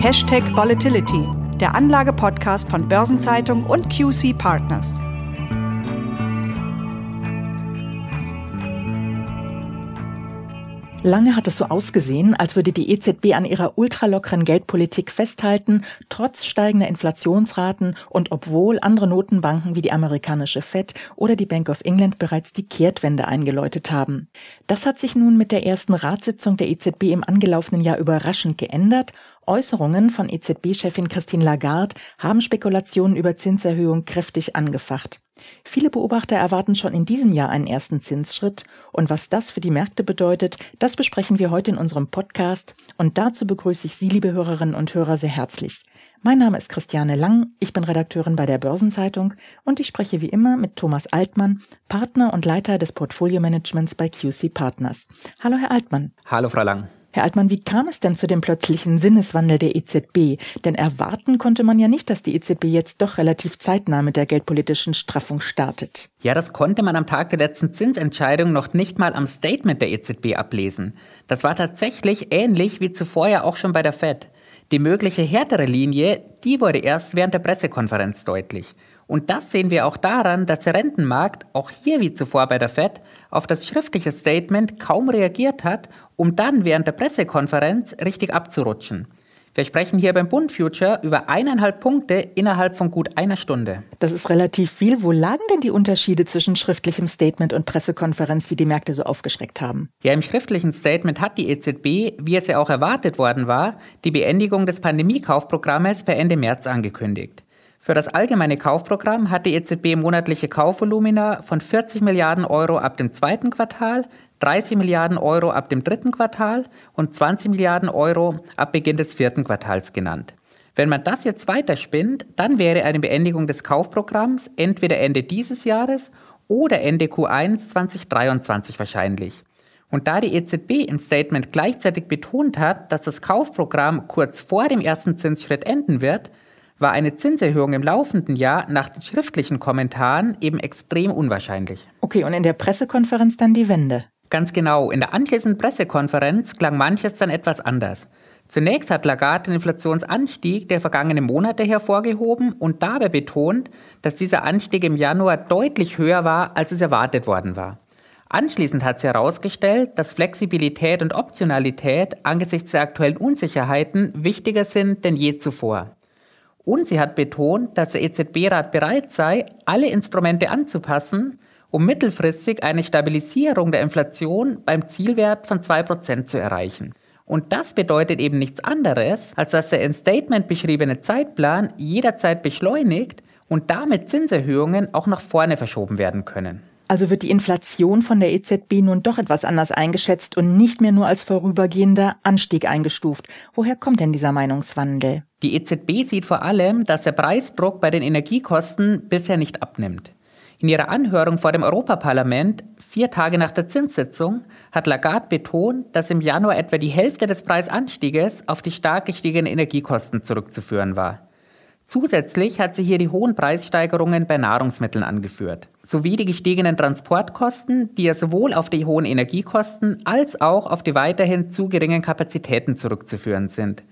Hashtag Volatility, der Anlage-Podcast von Börsenzeitung und QC Partners. Lange hat es so ausgesehen, als würde die EZB an ihrer ultralockeren Geldpolitik festhalten, trotz steigender Inflationsraten und obwohl andere Notenbanken wie die amerikanische Fed oder die Bank of England bereits die Kehrtwende eingeläutet haben. Das hat sich nun mit der ersten Ratssitzung der EZB im angelaufenen Jahr überraschend geändert Äußerungen von EZB-Chefin Christine Lagarde haben Spekulationen über Zinserhöhung kräftig angefacht. Viele Beobachter erwarten schon in diesem Jahr einen ersten Zinsschritt. Und was das für die Märkte bedeutet, das besprechen wir heute in unserem Podcast. Und dazu begrüße ich Sie, liebe Hörerinnen und Hörer, sehr herzlich. Mein Name ist Christiane Lang, ich bin Redakteurin bei der Börsenzeitung und ich spreche wie immer mit Thomas Altmann, Partner und Leiter des Portfolio-Managements bei QC Partners. Hallo, Herr Altmann. Hallo, Frau Lang. Herr Altmann, wie kam es denn zu dem plötzlichen Sinneswandel der EZB? Denn erwarten konnte man ja nicht, dass die EZB jetzt doch relativ zeitnah mit der geldpolitischen Straffung startet. Ja, das konnte man am Tag der letzten Zinsentscheidung noch nicht mal am Statement der EZB ablesen. Das war tatsächlich ähnlich wie zuvor ja auch schon bei der Fed. Die mögliche härtere Linie, die wurde erst während der Pressekonferenz deutlich. Und das sehen wir auch daran, dass der Rentenmarkt, auch hier wie zuvor bei der Fed, auf das schriftliche Statement kaum reagiert hat, um dann während der Pressekonferenz richtig abzurutschen. Wir sprechen hier beim Bund Future über eineinhalb Punkte innerhalb von gut einer Stunde. Das ist relativ viel. Wo lagen denn die Unterschiede zwischen schriftlichem Statement und Pressekonferenz, die die Märkte so aufgeschreckt haben? Ja, im schriftlichen Statement hat die EZB, wie es ja auch erwartet worden war, die Beendigung des Pandemiekaufprogrammes per Ende März angekündigt. Für das allgemeine Kaufprogramm hat die EZB monatliche Kaufvolumina von 40 Milliarden Euro ab dem zweiten Quartal, 30 Milliarden Euro ab dem dritten Quartal und 20 Milliarden Euro ab Beginn des vierten Quartals genannt. Wenn man das jetzt weiterspinnt, dann wäre eine Beendigung des Kaufprogramms entweder Ende dieses Jahres oder Ende Q1 2023 wahrscheinlich. Und da die EZB im Statement gleichzeitig betont hat, dass das Kaufprogramm kurz vor dem ersten Zinsschritt enden wird, war eine Zinserhöhung im laufenden Jahr nach den schriftlichen Kommentaren eben extrem unwahrscheinlich. Okay, und in der Pressekonferenz dann die Wende? Ganz genau. In der anschließenden Pressekonferenz klang manches dann etwas anders. Zunächst hat Lagarde den Inflationsanstieg der vergangenen Monate hervorgehoben und dabei betont, dass dieser Anstieg im Januar deutlich höher war, als es erwartet worden war. Anschließend hat sie herausgestellt, dass Flexibilität und Optionalität angesichts der aktuellen Unsicherheiten wichtiger sind denn je zuvor. Und sie hat betont, dass der EZB-Rat bereit sei, alle Instrumente anzupassen, um mittelfristig eine Stabilisierung der Inflation beim Zielwert von 2% zu erreichen. Und das bedeutet eben nichts anderes, als dass der in Statement beschriebene Zeitplan jederzeit beschleunigt und damit Zinserhöhungen auch nach vorne verschoben werden können. Also wird die Inflation von der EZB nun doch etwas anders eingeschätzt und nicht mehr nur als vorübergehender Anstieg eingestuft. Woher kommt denn dieser Meinungswandel? Die EZB sieht vor allem, dass der Preisdruck bei den Energiekosten bisher nicht abnimmt. In ihrer Anhörung vor dem Europaparlament, vier Tage nach der Zinssitzung, hat Lagarde betont, dass im Januar etwa die Hälfte des Preisanstieges auf die stark gestiegenen Energiekosten zurückzuführen war. Zusätzlich hat sie hier die hohen Preissteigerungen bei Nahrungsmitteln angeführt, sowie die gestiegenen Transportkosten, die ja sowohl auf die hohen Energiekosten als auch auf die weiterhin zu geringen Kapazitäten zurückzuführen sind.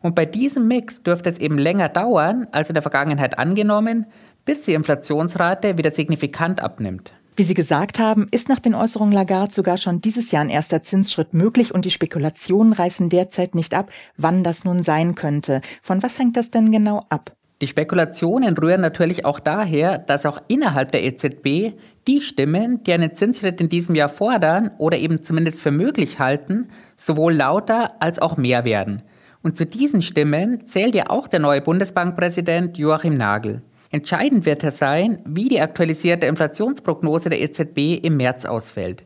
Und bei diesem Mix dürfte es eben länger dauern als in der Vergangenheit angenommen, bis die Inflationsrate wieder signifikant abnimmt. Wie Sie gesagt haben, ist nach den Äußerungen Lagarde sogar schon dieses Jahr ein erster Zinsschritt möglich und die Spekulationen reißen derzeit nicht ab, wann das nun sein könnte. Von was hängt das denn genau ab? Die Spekulationen rühren natürlich auch daher, dass auch innerhalb der EZB die Stimmen, die einen Zinsschritt in diesem Jahr fordern oder eben zumindest für möglich halten, sowohl lauter als auch mehr werden. Und zu diesen Stimmen zählt ja auch der neue Bundesbankpräsident Joachim Nagel. Entscheidend wird er sein, wie die aktualisierte Inflationsprognose der EZB im März ausfällt.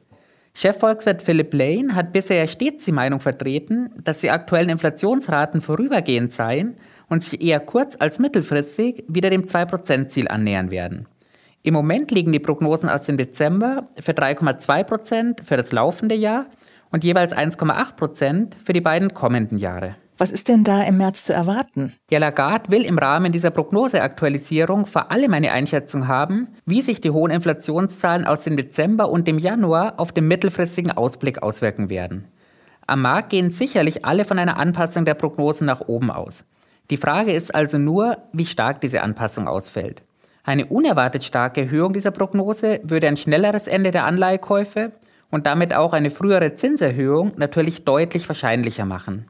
Chefvolkswirt Philipp Lane hat bisher stets die Meinung vertreten, dass die aktuellen Inflationsraten vorübergehend seien und sich eher kurz- als mittelfristig wieder dem 2%-Ziel annähern werden. Im Moment liegen die Prognosen aus dem Dezember für 3,2% für das laufende Jahr und jeweils 1,8% für die beiden kommenden Jahre. Was ist denn da im März zu erwarten? Ja, Lagarde will im Rahmen dieser Prognoseaktualisierung vor allem eine Einschätzung haben, wie sich die hohen Inflationszahlen aus dem Dezember und dem Januar auf den mittelfristigen Ausblick auswirken werden. Am Markt gehen sicherlich alle von einer Anpassung der Prognosen nach oben aus. Die Frage ist also nur, wie stark diese Anpassung ausfällt. Eine unerwartet starke Erhöhung dieser Prognose würde ein schnelleres Ende der Anleihekäufe und damit auch eine frühere Zinserhöhung natürlich deutlich wahrscheinlicher machen.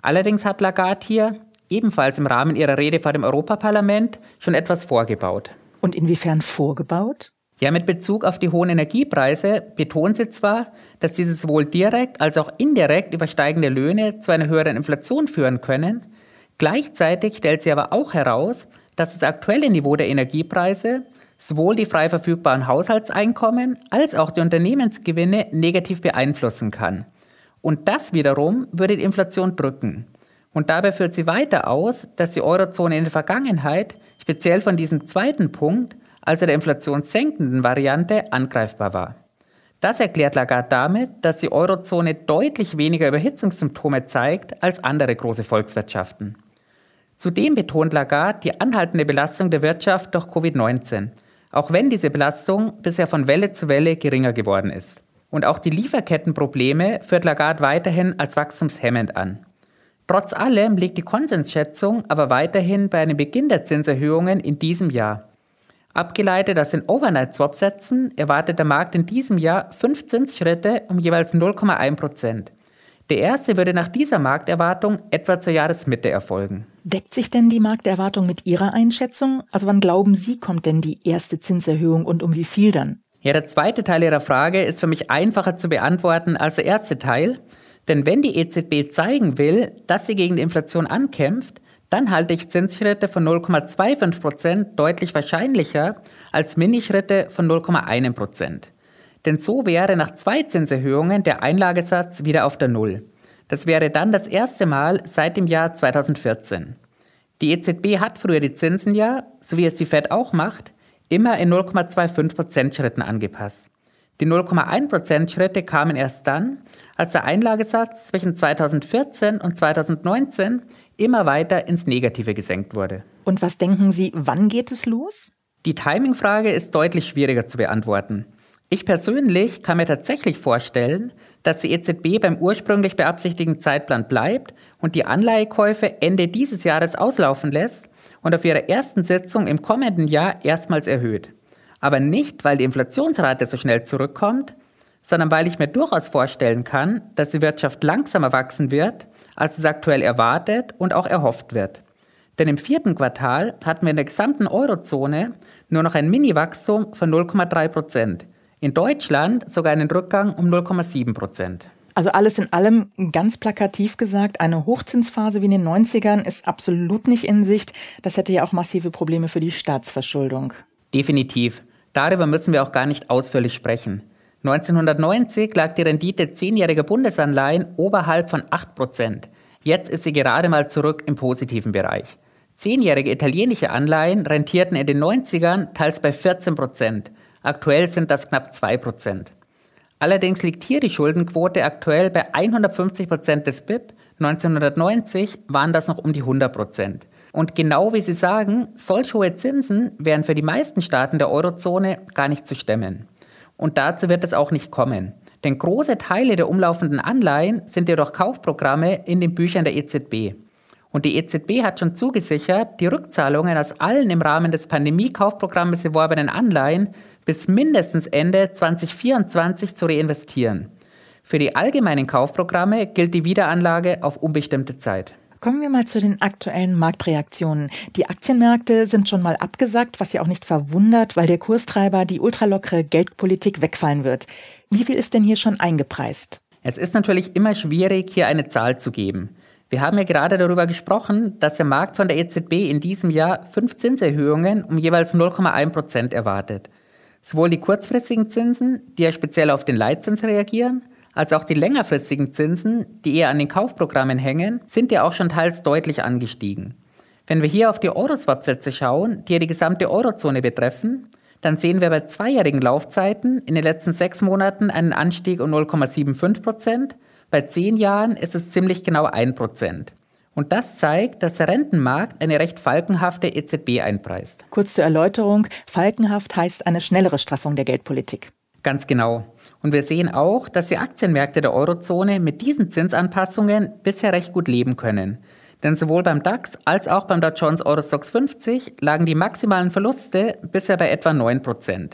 Allerdings hat Lagarde hier, ebenfalls im Rahmen ihrer Rede vor dem Europaparlament, schon etwas vorgebaut. Und inwiefern vorgebaut? Ja, mit Bezug auf die hohen Energiepreise betont sie zwar, dass diese sowohl direkt als auch indirekt über steigende Löhne zu einer höheren Inflation führen können. Gleichzeitig stellt sie aber auch heraus, dass das aktuelle Niveau der Energiepreise sowohl die frei verfügbaren Haushaltseinkommen als auch die Unternehmensgewinne negativ beeinflussen kann. Und das wiederum würde die Inflation drücken. Und dabei führt sie weiter aus, dass die Eurozone in der Vergangenheit speziell von diesem zweiten Punkt, also der inflationssenkenden Variante, angreifbar war. Das erklärt Lagarde damit, dass die Eurozone deutlich weniger Überhitzungssymptome zeigt als andere große Volkswirtschaften. Zudem betont Lagarde die anhaltende Belastung der Wirtschaft durch Covid-19, auch wenn diese Belastung bisher von Welle zu Welle geringer geworden ist. Und auch die Lieferkettenprobleme führt Lagarde weiterhin als wachstumshemmend an. Trotz allem liegt die Konsensschätzung aber weiterhin bei einem Beginn der Zinserhöhungen in diesem Jahr. Abgeleitet aus den Overnight-Swap-Sätzen erwartet der Markt in diesem Jahr fünf Zinsschritte um jeweils 0,1 Prozent. Der erste würde nach dieser Markterwartung etwa zur Jahresmitte erfolgen. Deckt sich denn die Markterwartung mit Ihrer Einschätzung? Also wann glauben Sie, kommt denn die erste Zinserhöhung und um wie viel dann? Ja, der zweite Teil Ihrer Frage ist für mich einfacher zu beantworten als der erste Teil. Denn wenn die EZB zeigen will, dass sie gegen die Inflation ankämpft, dann halte ich Zinsschritte von 0,25 Prozent deutlich wahrscheinlicher als Minischritte von 0,1 Prozent. Denn so wäre nach zwei Zinserhöhungen der Einlagesatz wieder auf der Null. Das wäre dann das erste Mal seit dem Jahr 2014. Die EZB hat früher die Zinsen ja, so wie es die Fed auch macht, immer in 0,25% Schritten angepasst. Die 0,1% Schritte kamen erst dann, als der Einlagesatz zwischen 2014 und 2019 immer weiter ins Negative gesenkt wurde. Und was denken Sie, wann geht es los? Die Timingfrage ist deutlich schwieriger zu beantworten. Ich persönlich kann mir tatsächlich vorstellen, dass die EZB beim ursprünglich beabsichtigten Zeitplan bleibt und die Anleihekäufe Ende dieses Jahres auslaufen lässt und auf ihrer ersten Sitzung im kommenden Jahr erstmals erhöht. Aber nicht, weil die Inflationsrate so schnell zurückkommt, sondern weil ich mir durchaus vorstellen kann, dass die Wirtschaft langsamer wachsen wird, als es aktuell erwartet und auch erhofft wird. Denn im vierten Quartal hatten wir in der gesamten Eurozone nur noch ein Mini-Wachstum von 0,3 Prozent. In Deutschland sogar einen Rückgang um 0,7 Prozent. Also alles in allem ganz plakativ gesagt, eine Hochzinsphase wie in den 90ern ist absolut nicht in Sicht. Das hätte ja auch massive Probleme für die Staatsverschuldung. Definitiv. Darüber müssen wir auch gar nicht ausführlich sprechen. 1990 lag die Rendite zehnjähriger Bundesanleihen oberhalb von 8 Prozent. Jetzt ist sie gerade mal zurück im positiven Bereich. Zehnjährige italienische Anleihen rentierten in den 90ern teils bei 14 Prozent. Aktuell sind das knapp 2%. Allerdings liegt hier die Schuldenquote aktuell bei 150% des BIP. 1990 waren das noch um die 100% Und genau wie Sie sagen, solch hohe Zinsen wären für die meisten Staaten der Eurozone gar nicht zu stemmen. Und dazu wird es auch nicht kommen. Denn große Teile der umlaufenden Anleihen sind jedoch Kaufprogramme in den Büchern der EZB. Und die EZB hat schon zugesichert, die Rückzahlungen aus allen im Rahmen des Pandemie-Kaufprogrammes erworbenen Anleihen bis mindestens Ende 2024 zu reinvestieren. Für die allgemeinen Kaufprogramme gilt die Wiederanlage auf unbestimmte Zeit. Kommen wir mal zu den aktuellen Marktreaktionen. Die Aktienmärkte sind schon mal abgesagt, was ja auch nicht verwundert, weil der Kurstreiber die ultralockere Geldpolitik wegfallen wird. Wie viel ist denn hier schon eingepreist? Es ist natürlich immer schwierig, hier eine Zahl zu geben. Wir haben ja gerade darüber gesprochen, dass der Markt von der EZB in diesem Jahr fünf Zinserhöhungen um jeweils 0,1 Prozent erwartet. Sowohl die kurzfristigen Zinsen, die ja speziell auf den Leitzins reagieren, als auch die längerfristigen Zinsen, die eher an den Kaufprogrammen hängen, sind ja auch schon teils deutlich angestiegen. Wenn wir hier auf die Euroswap-Sätze schauen, die ja die gesamte Eurozone betreffen, dann sehen wir bei zweijährigen Laufzeiten in den letzten sechs Monaten einen Anstieg um 0,75 Prozent. Bei zehn Jahren ist es ziemlich genau ein Prozent. Und das zeigt, dass der Rentenmarkt eine recht falkenhafte EZB einpreist. Kurz zur Erläuterung. Falkenhaft heißt eine schnellere Straffung der Geldpolitik. Ganz genau. Und wir sehen auch, dass die Aktienmärkte der Eurozone mit diesen Zinsanpassungen bisher recht gut leben können. Denn sowohl beim DAX als auch beim Dow Jones Eurostox 50 lagen die maximalen Verluste bisher bei etwa 9%.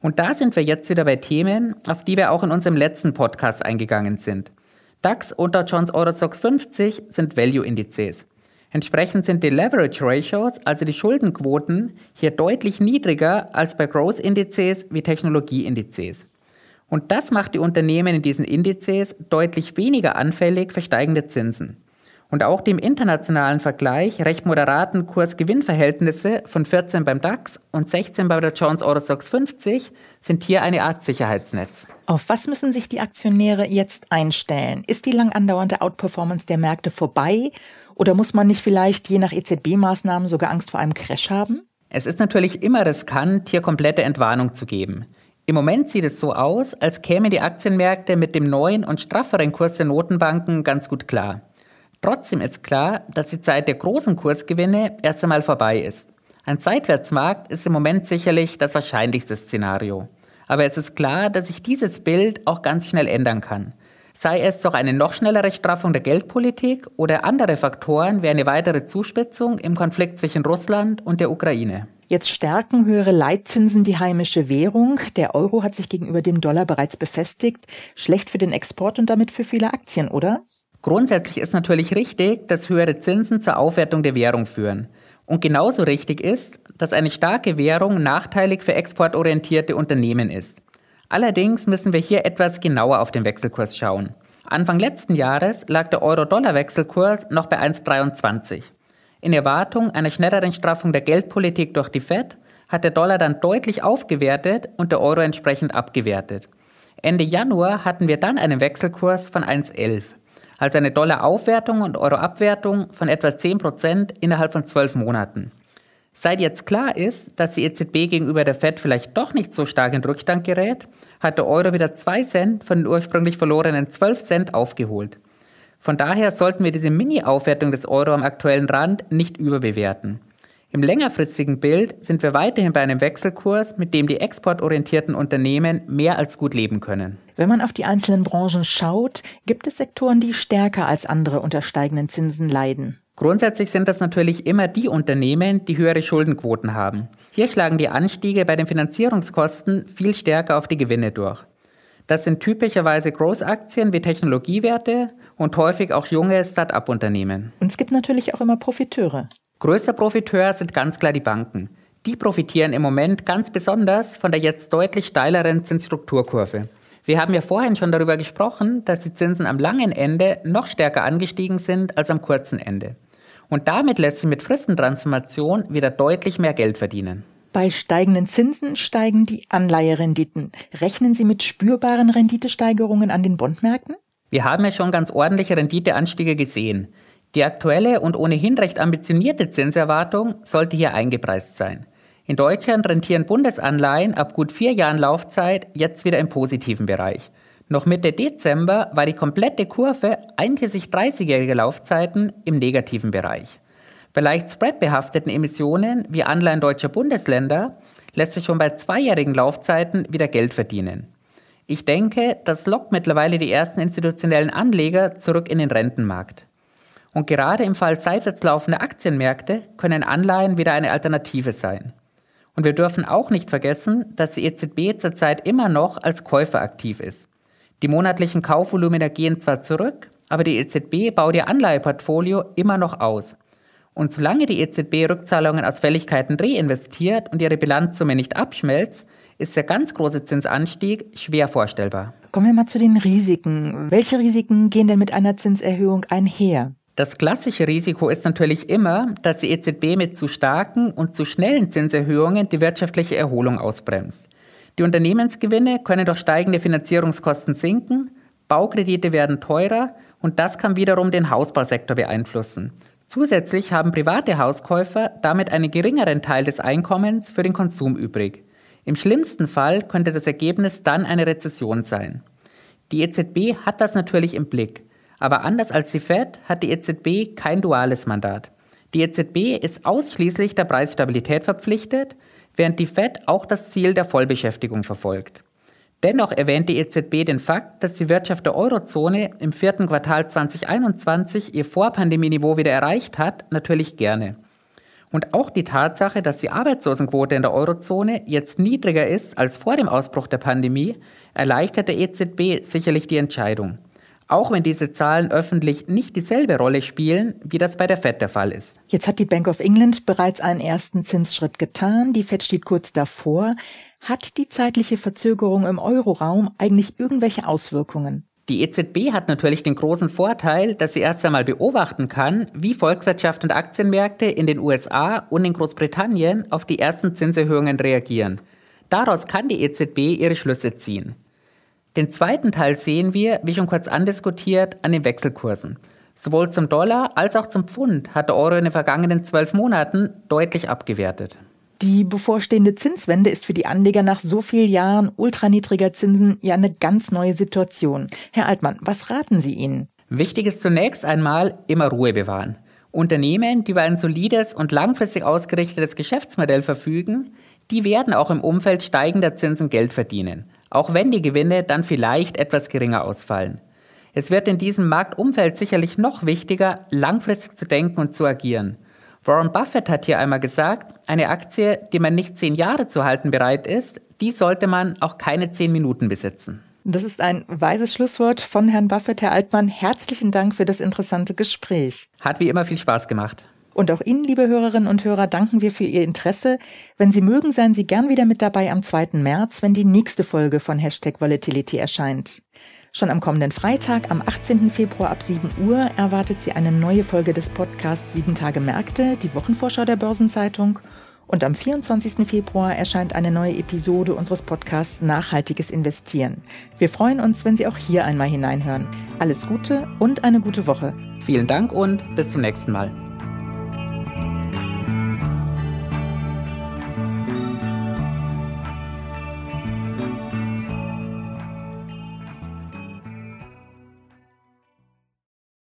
Und da sind wir jetzt wieder bei Themen, auf die wir auch in unserem letzten Podcast eingegangen sind. DAX und Dow Jones Eurostox 50 sind Value-Indizes. Entsprechend sind die Leverage Ratios, also die Schuldenquoten, hier deutlich niedriger als bei Growth-Indizes wie Technologie-Indizes. Und das macht die Unternehmen in diesen Indizes deutlich weniger anfällig für steigende Zinsen. Und auch die im internationalen Vergleich recht moderaten Kurs-Gewinn-Verhältnisse von 14 beim DAX und 16 bei der Jones Eurostox 50 sind hier eine Art Sicherheitsnetz. Auf was müssen sich die Aktionäre jetzt einstellen? Ist die lang andauernde Outperformance der Märkte vorbei oder muss man nicht vielleicht je nach EZB-Maßnahmen sogar Angst vor einem Crash haben? Es ist natürlich immer riskant, hier komplette Entwarnung zu geben. Im Moment sieht es so aus, als kämen die Aktienmärkte mit dem neuen und strafferen Kurs der Notenbanken ganz gut klar. Trotzdem ist klar, dass die Zeit der großen Kursgewinne erst einmal vorbei ist. Ein Seitwärtsmarkt ist im Moment sicherlich das wahrscheinlichste Szenario. Aber es ist klar, dass sich dieses Bild auch ganz schnell ändern kann. Sei es durch eine noch schnellere Straffung der Geldpolitik oder andere Faktoren wie eine weitere Zuspitzung im Konflikt zwischen Russland und der Ukraine. Jetzt stärken höhere Leitzinsen die heimische Währung. Der Euro hat sich gegenüber dem Dollar bereits befestigt. Schlecht für den Export und damit für viele Aktien, oder? Grundsätzlich ist natürlich richtig, dass höhere Zinsen zur Aufwertung der Währung führen. Und genauso richtig ist, dass eine starke Währung nachteilig für exportorientierte Unternehmen ist. Allerdings müssen wir hier etwas genauer auf den Wechselkurs schauen. Anfang letzten Jahres lag der Euro-Dollar-Wechselkurs noch bei 1,23. In Erwartung einer schnelleren Straffung der Geldpolitik durch die Fed hat der Dollar dann deutlich aufgewertet und der Euro entsprechend abgewertet. Ende Januar hatten wir dann einen Wechselkurs von 1,11 also eine Dollar-Aufwertung und Euro-Abwertung von etwa 10% innerhalb von zwölf Monaten. Seit jetzt klar ist, dass die EZB gegenüber der Fed vielleicht doch nicht so stark in Rückstand gerät, hat der Euro wieder 2 Cent von den ursprünglich verlorenen 12 Cent aufgeholt. Von daher sollten wir diese Mini-Aufwertung des Euro am aktuellen Rand nicht überbewerten. Im längerfristigen Bild sind wir weiterhin bei einem Wechselkurs, mit dem die exportorientierten Unternehmen mehr als gut leben können. Wenn man auf die einzelnen Branchen schaut, gibt es Sektoren, die stärker als andere unter steigenden Zinsen leiden. Grundsätzlich sind das natürlich immer die Unternehmen, die höhere Schuldenquoten haben. Hier schlagen die Anstiege bei den Finanzierungskosten viel stärker auf die Gewinne durch. Das sind typischerweise Großaktien wie Technologiewerte und häufig auch junge Start-up-Unternehmen. Und es gibt natürlich auch immer Profiteure. Größter Profiteur sind ganz klar die Banken. Die profitieren im Moment ganz besonders von der jetzt deutlich steileren Zinsstrukturkurve. Wir haben ja vorhin schon darüber gesprochen, dass die Zinsen am langen Ende noch stärker angestiegen sind als am kurzen Ende. Und damit lässt sich mit Fristentransformation wieder deutlich mehr Geld verdienen. Bei steigenden Zinsen steigen die Anleiherenditen. Rechnen Sie mit spürbaren Renditesteigerungen an den Bondmärkten? Wir haben ja schon ganz ordentliche Renditeanstiege gesehen. Die aktuelle und ohnehin recht ambitionierte Zinserwartung sollte hier eingepreist sein. In Deutschland rentieren Bundesanleihen ab gut vier Jahren Laufzeit jetzt wieder im positiven Bereich. Noch Mitte Dezember war die komplette Kurve einschließlich 30-jähriger Laufzeiten im negativen Bereich. Bei leicht spreadbehafteten Emissionen wie Anleihen deutscher Bundesländer lässt sich schon bei zweijährigen Laufzeiten wieder Geld verdienen. Ich denke, das lockt mittlerweile die ersten institutionellen Anleger zurück in den Rentenmarkt. Und gerade im Fall seitwärts laufender Aktienmärkte können Anleihen wieder eine Alternative sein. Und wir dürfen auch nicht vergessen, dass die EZB zurzeit immer noch als Käufer aktiv ist. Die monatlichen Kaufvolumina gehen zwar zurück, aber die EZB baut ihr Anleiheportfolio immer noch aus. Und solange die EZB Rückzahlungen aus Fälligkeiten reinvestiert und ihre Bilanzsumme nicht abschmelzt, ist der ganz große Zinsanstieg schwer vorstellbar. Kommen wir mal zu den Risiken. Welche Risiken gehen denn mit einer Zinserhöhung einher? Das klassische Risiko ist natürlich immer, dass die EZB mit zu starken und zu schnellen Zinserhöhungen die wirtschaftliche Erholung ausbremst. Die Unternehmensgewinne können durch steigende Finanzierungskosten sinken, Baukredite werden teurer und das kann wiederum den Hausbausektor beeinflussen. Zusätzlich haben private Hauskäufer damit einen geringeren Teil des Einkommens für den Konsum übrig. Im schlimmsten Fall könnte das Ergebnis dann eine Rezession sein. Die EZB hat das natürlich im Blick. Aber anders als die Fed hat die EZB kein duales Mandat. Die EZB ist ausschließlich der Preisstabilität verpflichtet, während die Fed auch das Ziel der Vollbeschäftigung verfolgt. Dennoch erwähnt die EZB den Fakt, dass die Wirtschaft der Eurozone im vierten Quartal 2021 ihr Vorpandemieniveau wieder erreicht hat, natürlich gerne. Und auch die Tatsache, dass die Arbeitslosenquote in der Eurozone jetzt niedriger ist als vor dem Ausbruch der Pandemie, erleichtert der EZB sicherlich die Entscheidung. Auch wenn diese Zahlen öffentlich nicht dieselbe Rolle spielen, wie das bei der Fed der Fall ist. Jetzt hat die Bank of England bereits einen ersten Zinsschritt getan. Die Fed steht kurz davor. Hat die zeitliche Verzögerung im Euroraum eigentlich irgendwelche Auswirkungen? Die EZB hat natürlich den großen Vorteil, dass sie erst einmal beobachten kann, wie Volkswirtschaft und Aktienmärkte in den USA und in Großbritannien auf die ersten Zinserhöhungen reagieren. Daraus kann die EZB ihre Schlüsse ziehen. Den zweiten Teil sehen wir, wie schon kurz andiskutiert, an den Wechselkursen. Sowohl zum Dollar als auch zum Pfund hat der Euro in den vergangenen zwölf Monaten deutlich abgewertet. Die bevorstehende Zinswende ist für die Anleger nach so vielen Jahren ultraniedriger Zinsen ja eine ganz neue Situation. Herr Altmann, was raten Sie ihnen? Wichtig ist zunächst einmal immer Ruhe bewahren. Unternehmen, die über ein solides und langfristig ausgerichtetes Geschäftsmodell verfügen, die werden auch im Umfeld steigender Zinsen Geld verdienen, auch wenn die Gewinne dann vielleicht etwas geringer ausfallen. Es wird in diesem Marktumfeld sicherlich noch wichtiger, langfristig zu denken und zu agieren. Warren Buffett hat hier einmal gesagt, eine Aktie, die man nicht zehn Jahre zu halten bereit ist, die sollte man auch keine zehn Minuten besitzen. Das ist ein weises Schlusswort von Herrn Buffett. Herr Altmann, herzlichen Dank für das interessante Gespräch. Hat wie immer viel Spaß gemacht. Und auch Ihnen, liebe Hörerinnen und Hörer, danken wir für Ihr Interesse. Wenn Sie mögen, seien Sie gern wieder mit dabei am 2. März, wenn die nächste Folge von Hashtag Volatility erscheint. Schon am kommenden Freitag, am 18. Februar ab 7 Uhr, erwartet Sie eine neue Folge des Podcasts 7 Tage Märkte, die Wochenvorschau der Börsenzeitung. Und am 24. Februar erscheint eine neue Episode unseres Podcasts Nachhaltiges Investieren. Wir freuen uns, wenn Sie auch hier einmal hineinhören. Alles Gute und eine gute Woche. Vielen Dank und bis zum nächsten Mal.